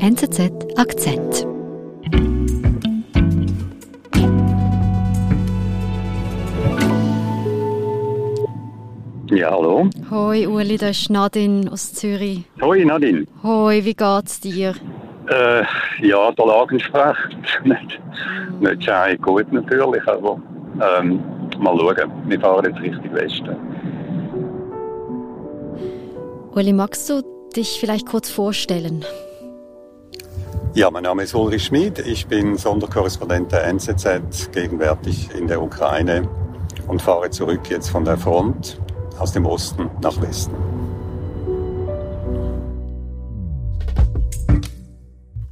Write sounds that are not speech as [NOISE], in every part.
NZZ Akzent. Ja, hallo. Hoi Uli, das ist Nadine aus Zürich. Hoi Nadine. Hoi, wie geht's dir? Äh, ja, der Lage entspricht. [LAUGHS] nicht, nicht sehr gut natürlich, aber ähm, mal schauen. Wir fahren jetzt Richtung Westen. Uli, magst du dich vielleicht kurz vorstellen? Ja, mein Name ist Ulrich Schmid. Ich bin Sonderkorrespondent der NZZ, gegenwärtig in der Ukraine und fahre zurück jetzt von der Front aus dem Osten nach Westen.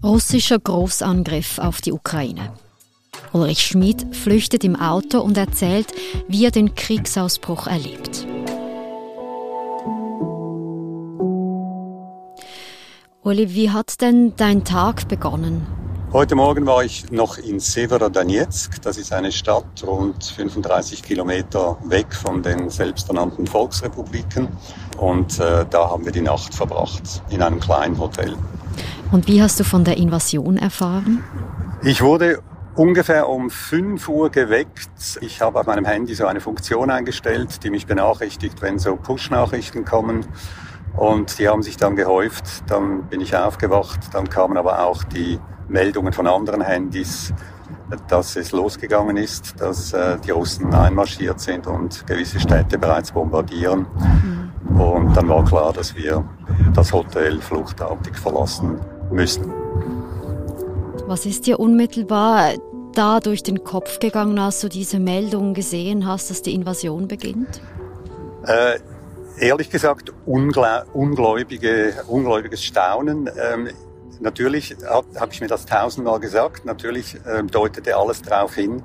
Russischer Großangriff auf die Ukraine. Ulrich Schmid flüchtet im Auto und erzählt, wie er den Kriegsausbruch erlebt. Uli, wie hat denn dein Tag begonnen? Heute Morgen war ich noch in Severodonetsk. Das ist eine Stadt rund 35 Kilometer weg von den selbsternannten Volksrepubliken. Und äh, da haben wir die Nacht verbracht, in einem kleinen Hotel. Und wie hast du von der Invasion erfahren? Ich wurde ungefähr um 5 Uhr geweckt. Ich habe auf meinem Handy so eine Funktion eingestellt, die mich benachrichtigt, wenn so Push-Nachrichten kommen. Und die haben sich dann gehäuft. Dann bin ich aufgewacht. Dann kamen aber auch die Meldungen von anderen Handys, dass es losgegangen ist, dass äh, die Russen einmarschiert sind und gewisse Städte bereits bombardieren. Mhm. Und dann war klar, dass wir das Hotel fluchtartig verlassen müssen. Was ist dir unmittelbar da durch den Kopf gegangen, als du diese Meldung gesehen hast, dass die Invasion beginnt? Äh, ehrlich gesagt, ungläubige, ungläubiges Staunen. Ähm, Natürlich habe ich mir das tausendmal gesagt, natürlich ähm, deutete alles darauf hin,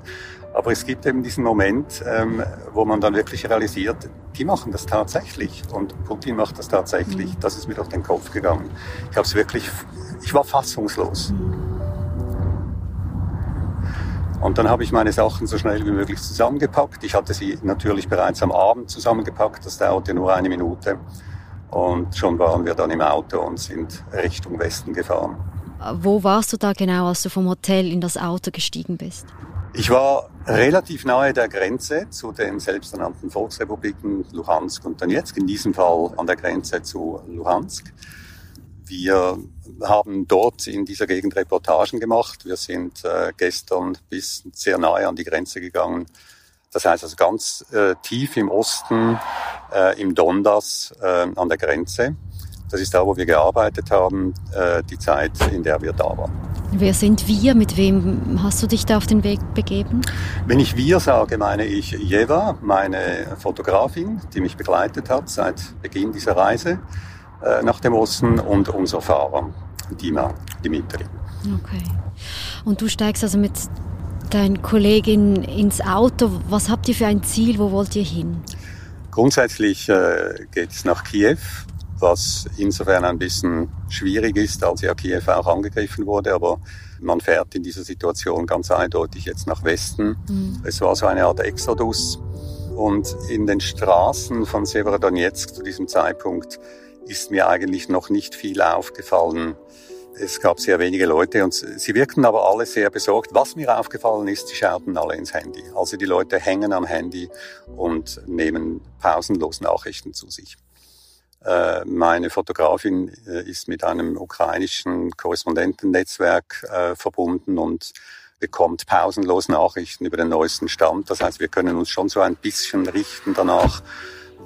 aber es gibt eben diesen Moment, ähm, wo man dann wirklich realisiert, die machen das tatsächlich und Putin macht das tatsächlich. Mhm. Das ist mir durch den Kopf gegangen. Ich habe es wirklich, ich war fassungslos. Und dann habe ich meine Sachen so schnell wie möglich zusammengepackt. Ich hatte sie natürlich bereits am Abend zusammengepackt, das dauerte nur eine Minute. Und schon waren wir dann im Auto und sind Richtung Westen gefahren. Wo warst du da genau, als du vom Hotel in das Auto gestiegen bist? Ich war relativ nahe der Grenze zu den selbsternannten Volksrepubliken Luhansk und Donetsk, in diesem Fall an der Grenze zu Luhansk. Wir haben dort in dieser Gegend Reportagen gemacht. Wir sind äh, gestern bis sehr nahe an die Grenze gegangen das heißt also ganz äh, tief im Osten, äh, im Donbass äh, an der Grenze. Das ist da, wo wir gearbeitet haben, äh, die Zeit, in der wir da waren. Wer sind wir? Mit wem hast du dich da auf den Weg begeben? Wenn ich wir sage, meine ich Jeva, meine Fotografin, die mich begleitet hat seit Beginn dieser Reise äh, nach dem Osten und unser Fahrer, Dima Dimitri. Okay. Und du steigst also mit dein Kollegin ins Auto. Was habt ihr für ein Ziel? Wo wollt ihr hin? Grundsätzlich äh, geht es nach Kiew, was insofern ein bisschen schwierig ist, als ja Kiew auch angegriffen wurde, aber man fährt in dieser Situation ganz eindeutig jetzt nach Westen. Mhm. Es war so eine Art Exodus. Und in den Straßen von Severodonetsk zu diesem Zeitpunkt ist mir eigentlich noch nicht viel aufgefallen, es gab sehr wenige Leute und sie wirkten aber alle sehr besorgt. Was mir aufgefallen ist, sie schauten alle ins Handy. Also die Leute hängen am Handy und nehmen pausenlos Nachrichten zu sich. Äh, meine Fotografin äh, ist mit einem ukrainischen Korrespondentennetzwerk äh, verbunden und bekommt pausenlos Nachrichten über den neuesten Stand. Das heißt, wir können uns schon so ein bisschen richten danach,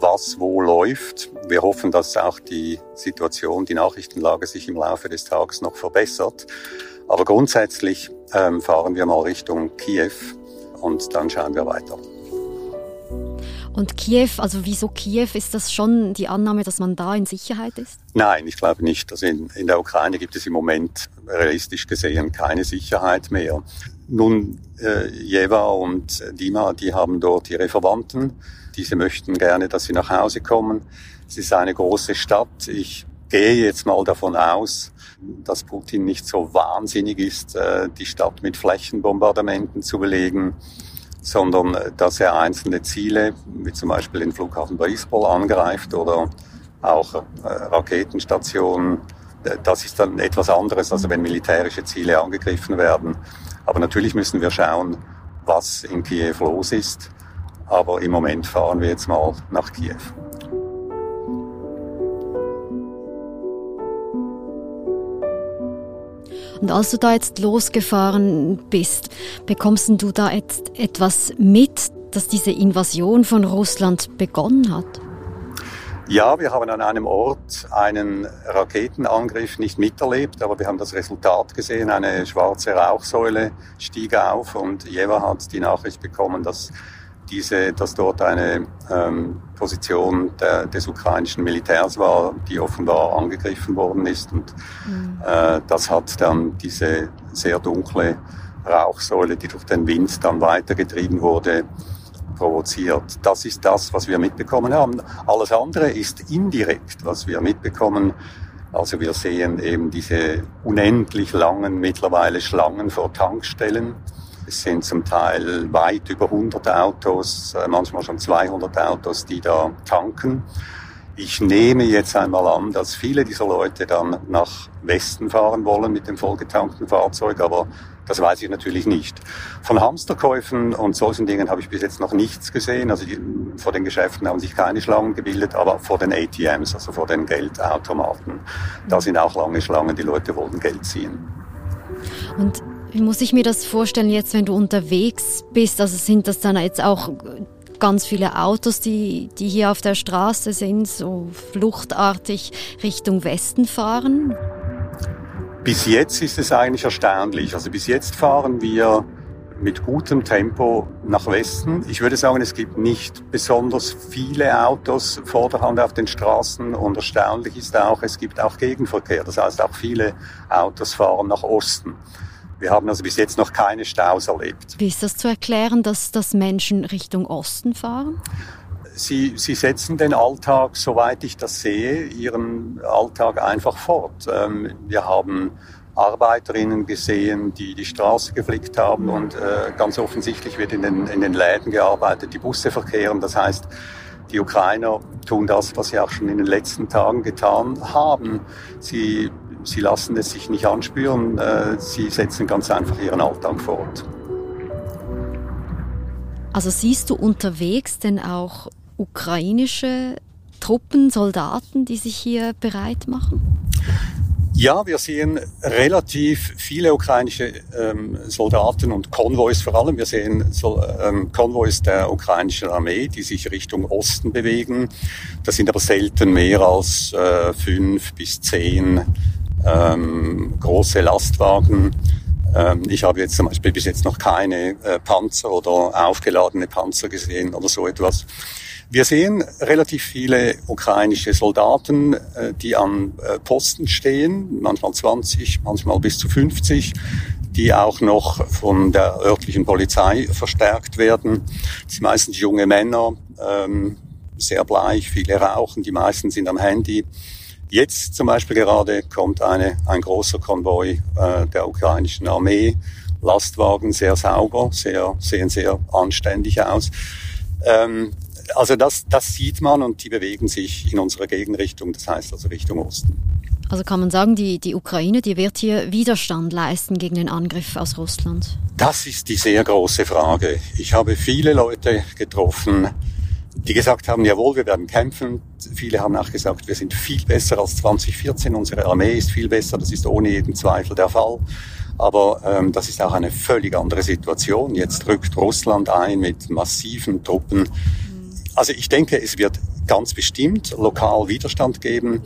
was wo läuft. Wir hoffen, dass auch die Situation, die Nachrichtenlage sich im Laufe des Tages noch verbessert. Aber grundsätzlich ähm, fahren wir mal Richtung Kiew und dann schauen wir weiter. Und Kiew, also wieso Kiew? Ist das schon die Annahme, dass man da in Sicherheit ist? Nein, ich glaube nicht. Also in, in der Ukraine gibt es im Moment realistisch gesehen keine Sicherheit mehr. Nun, äh, Jeva und Dima, die haben dort ihre Verwandten. Diese möchten gerne, dass sie nach Hause kommen. Es ist eine große Stadt. Ich gehe jetzt mal davon aus, dass Putin nicht so wahnsinnig ist, äh, die Stadt mit Flächenbombardementen zu belegen, sondern äh, dass er einzelne Ziele, wie zum Beispiel den Flughafen Borisbol angreift oder auch äh, Raketenstationen das ist dann etwas anderes, also wenn militärische Ziele angegriffen werden. Aber natürlich müssen wir schauen, was in Kiew los ist. Aber im Moment fahren wir jetzt mal nach Kiew. Und als du da jetzt losgefahren bist, bekommst du da jetzt etwas mit, dass diese Invasion von Russland begonnen hat? Ja, wir haben an einem Ort einen Raketenangriff nicht miterlebt, aber wir haben das Resultat gesehen. Eine schwarze Rauchsäule stieg auf und Jeva hat die Nachricht bekommen, dass diese, dass dort eine ähm, Position der, des ukrainischen Militärs war, die offenbar angegriffen worden ist. Und mhm. äh, das hat dann diese sehr dunkle Rauchsäule, die durch den Wind dann weitergetrieben wurde, provoziert. Das ist das, was wir mitbekommen haben. Alles andere ist indirekt, was wir mitbekommen. Also wir sehen eben diese unendlich langen mittlerweile Schlangen vor Tankstellen es sind zum Teil weit über 100 Autos, äh, manchmal schon 200 Autos, die da tanken. Ich nehme jetzt einmal an, dass viele dieser Leute dann nach Westen fahren wollen mit dem vollgetankten Fahrzeug, aber das weiß ich natürlich nicht. Von Hamsterkäufen und solchen Dingen habe ich bis jetzt noch nichts gesehen. Also die, vor den Geschäften haben sich keine Schlangen gebildet, aber vor den ATMs, also vor den Geldautomaten, da sind auch lange Schlangen. Die Leute wollen Geld ziehen. Und wie muss ich mir das vorstellen jetzt, wenn du unterwegs bist? Also sind das dann jetzt auch ganz viele Autos, die, die hier auf der Straße sind, so fluchtartig Richtung Westen fahren? Bis jetzt ist es eigentlich erstaunlich. Also bis jetzt fahren wir mit gutem Tempo nach Westen. Ich würde sagen, es gibt nicht besonders viele Autos vorderhand auf den Straßen und erstaunlich ist auch, es gibt auch Gegenverkehr. Das heißt, auch viele Autos fahren nach Osten. Wir haben also bis jetzt noch keine Staus erlebt. Wie ist das zu erklären, dass, dass Menschen Richtung Osten fahren? Sie, sie setzen den Alltag, soweit ich das sehe, ihren Alltag einfach fort. Ähm, wir haben Arbeiterinnen gesehen, die die Straße geflickt haben und äh, ganz offensichtlich wird in den, in den Läden gearbeitet, die Busse verkehren. Das heißt, die Ukrainer tun das, was sie auch schon in den letzten Tagen getan haben. Sie Sie lassen es sich nicht anspüren, äh, sie setzen ganz einfach ihren Alltag fort. Also siehst du unterwegs denn auch ukrainische Truppen, Soldaten, die sich hier bereit machen? Ja, wir sehen relativ viele ukrainische ähm, Soldaten und Konvois vor allem. Wir sehen so, ähm, Konvois der ukrainischen Armee, die sich Richtung Osten bewegen. Das sind aber selten mehr als äh, fünf bis zehn ähm, große Lastwagen. Ähm, ich habe jetzt zum Beispiel bis jetzt noch keine äh, Panzer oder aufgeladene Panzer gesehen oder so etwas. Wir sehen relativ viele ukrainische Soldaten, äh, die an äh, Posten stehen, manchmal 20, manchmal bis zu 50, die auch noch von der örtlichen Polizei verstärkt werden. Das sind meistens junge Männer, ähm, sehr bleich, viele rauchen, die meisten sind am Handy. Jetzt zum Beispiel gerade kommt eine, ein großer Konvoi äh, der ukrainischen Armee, Lastwagen sehr sauber, sehr, sehen sehr anständig aus. Ähm, also das, das sieht man und die bewegen sich in unserer Gegenrichtung, das heißt also Richtung Osten. Also kann man sagen, die, die Ukraine, die wird hier Widerstand leisten gegen den Angriff aus Russland? Das ist die sehr große Frage. Ich habe viele Leute getroffen, die gesagt haben, jawohl, wir werden kämpfen. Viele haben auch gesagt, wir sind viel besser als 2014, unsere Armee ist viel besser, das ist ohne jeden Zweifel der Fall. Aber ähm, das ist auch eine völlig andere Situation. Jetzt rückt Russland ein mit massiven Truppen. Also ich denke, es wird ganz bestimmt lokal Widerstand geben.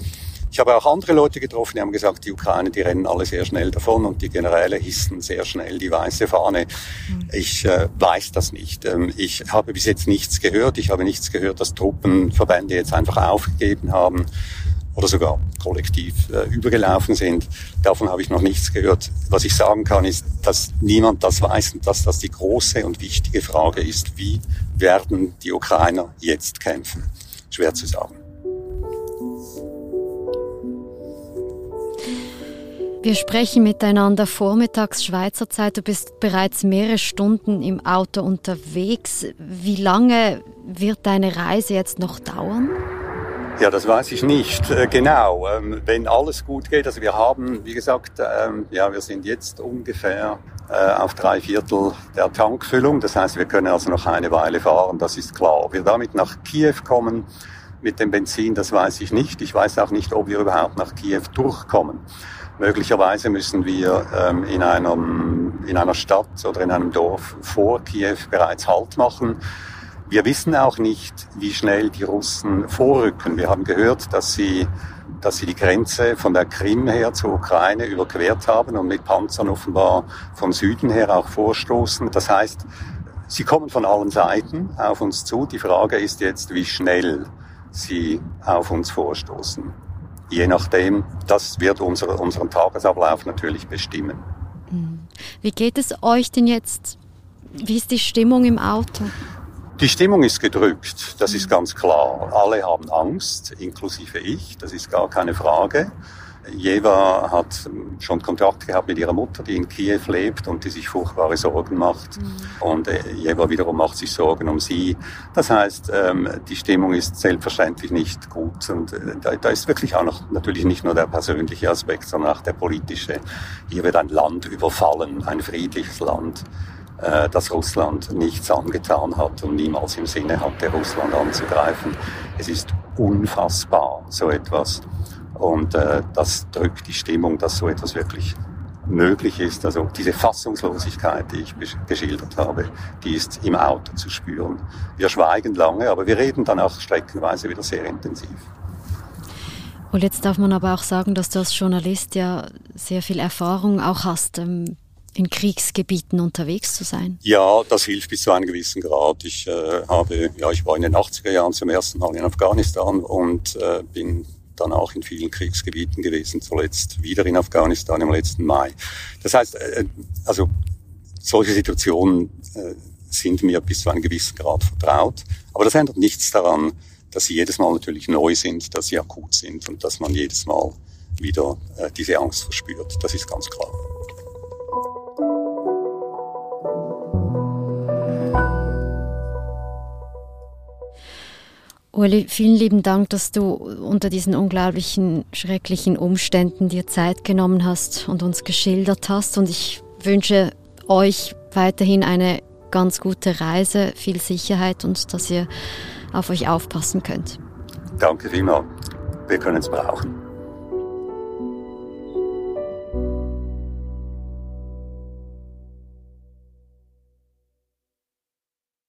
Ich habe auch andere Leute getroffen, die haben gesagt, die Ukraine, die rennen alle sehr schnell davon und die Generäle hissen sehr schnell die weiße Fahne. Mhm. Ich äh, weiß das nicht. Ähm, ich habe bis jetzt nichts gehört. Ich habe nichts gehört, dass Truppenverbände jetzt einfach aufgegeben haben oder sogar kollektiv äh, übergelaufen sind. Davon habe ich noch nichts gehört. Was ich sagen kann, ist, dass niemand das weiß und dass das die große und wichtige Frage ist, wie werden die Ukrainer jetzt kämpfen? Schwer zu sagen. Wir sprechen miteinander vormittags Schweizer Zeit. Du bist bereits mehrere Stunden im Auto unterwegs. Wie lange wird deine Reise jetzt noch dauern? Ja, das weiß ich nicht äh, genau. Ähm, wenn alles gut geht, also wir haben, wie gesagt, ähm, ja, wir sind jetzt ungefähr äh, auf drei Viertel der Tankfüllung. Das heißt, wir können also noch eine Weile fahren, das ist klar. Ob wir damit nach Kiew kommen mit dem Benzin, das weiß ich nicht. Ich weiß auch nicht, ob wir überhaupt nach Kiew durchkommen. Möglicherweise müssen wir ähm, in, einem, in einer Stadt oder in einem Dorf vor Kiew bereits Halt machen wir wissen auch nicht, wie schnell die Russen vorrücken. Wir haben gehört, dass sie, dass sie die Grenze von der Krim her zur Ukraine überquert haben und mit Panzern offenbar vom Süden her auch vorstoßen. Das heißt, sie kommen von allen Seiten auf uns zu. Die Frage ist jetzt, wie schnell sie auf uns vorstoßen. Je nachdem, das wird unser, unseren Tagesablauf natürlich bestimmen. Hm. Wie geht es euch denn jetzt? Wie ist die Stimmung im Auto? Die Stimmung ist gedrückt, das ist ganz klar. Alle haben Angst, inklusive ich, das ist gar keine Frage. Jeva hat schon Kontakt gehabt mit ihrer Mutter, die in Kiew lebt und die sich furchtbare Sorgen macht. Mhm. Und äh, Jeva wiederum macht sich Sorgen um sie. Das heißt, ähm, die Stimmung ist selbstverständlich nicht gut. Und äh, da, ist wirklich auch noch natürlich nicht nur der persönliche Aspekt, sondern auch der politische. Hier wird ein Land überfallen, ein friedliches Land. Äh, dass Russland nichts angetan hat und niemals im Sinne hatte, Russland anzugreifen. Es ist unfassbar, so etwas. Und äh, das drückt die Stimmung, dass so etwas wirklich möglich ist. Also diese Fassungslosigkeit, die ich geschildert habe, die ist im Auto zu spüren. Wir schweigen lange, aber wir reden dann auch streckenweise wieder sehr intensiv. Und jetzt darf man aber auch sagen, dass du als Journalist ja sehr viel Erfahrung auch hast. Ähm in Kriegsgebieten unterwegs zu sein? Ja, das hilft bis zu einem gewissen Grad. Ich äh, habe, ja, ich war in den 80er Jahren zum ersten Mal in Afghanistan und äh, bin dann auch in vielen Kriegsgebieten gewesen, zuletzt wieder in Afghanistan im letzten Mai. Das heißt, äh, also solche Situationen äh, sind mir bis zu einem gewissen Grad vertraut. Aber das ändert nichts daran, dass sie jedes Mal natürlich neu sind, dass sie akut sind und dass man jedes Mal wieder äh, diese Angst verspürt. Das ist ganz klar. Uli, vielen lieben Dank, dass du unter diesen unglaublichen, schrecklichen Umständen dir Zeit genommen hast und uns geschildert hast. Und ich wünsche euch weiterhin eine ganz gute Reise, viel Sicherheit und dass ihr auf euch aufpassen könnt. Danke vielmals. Wir können es brauchen.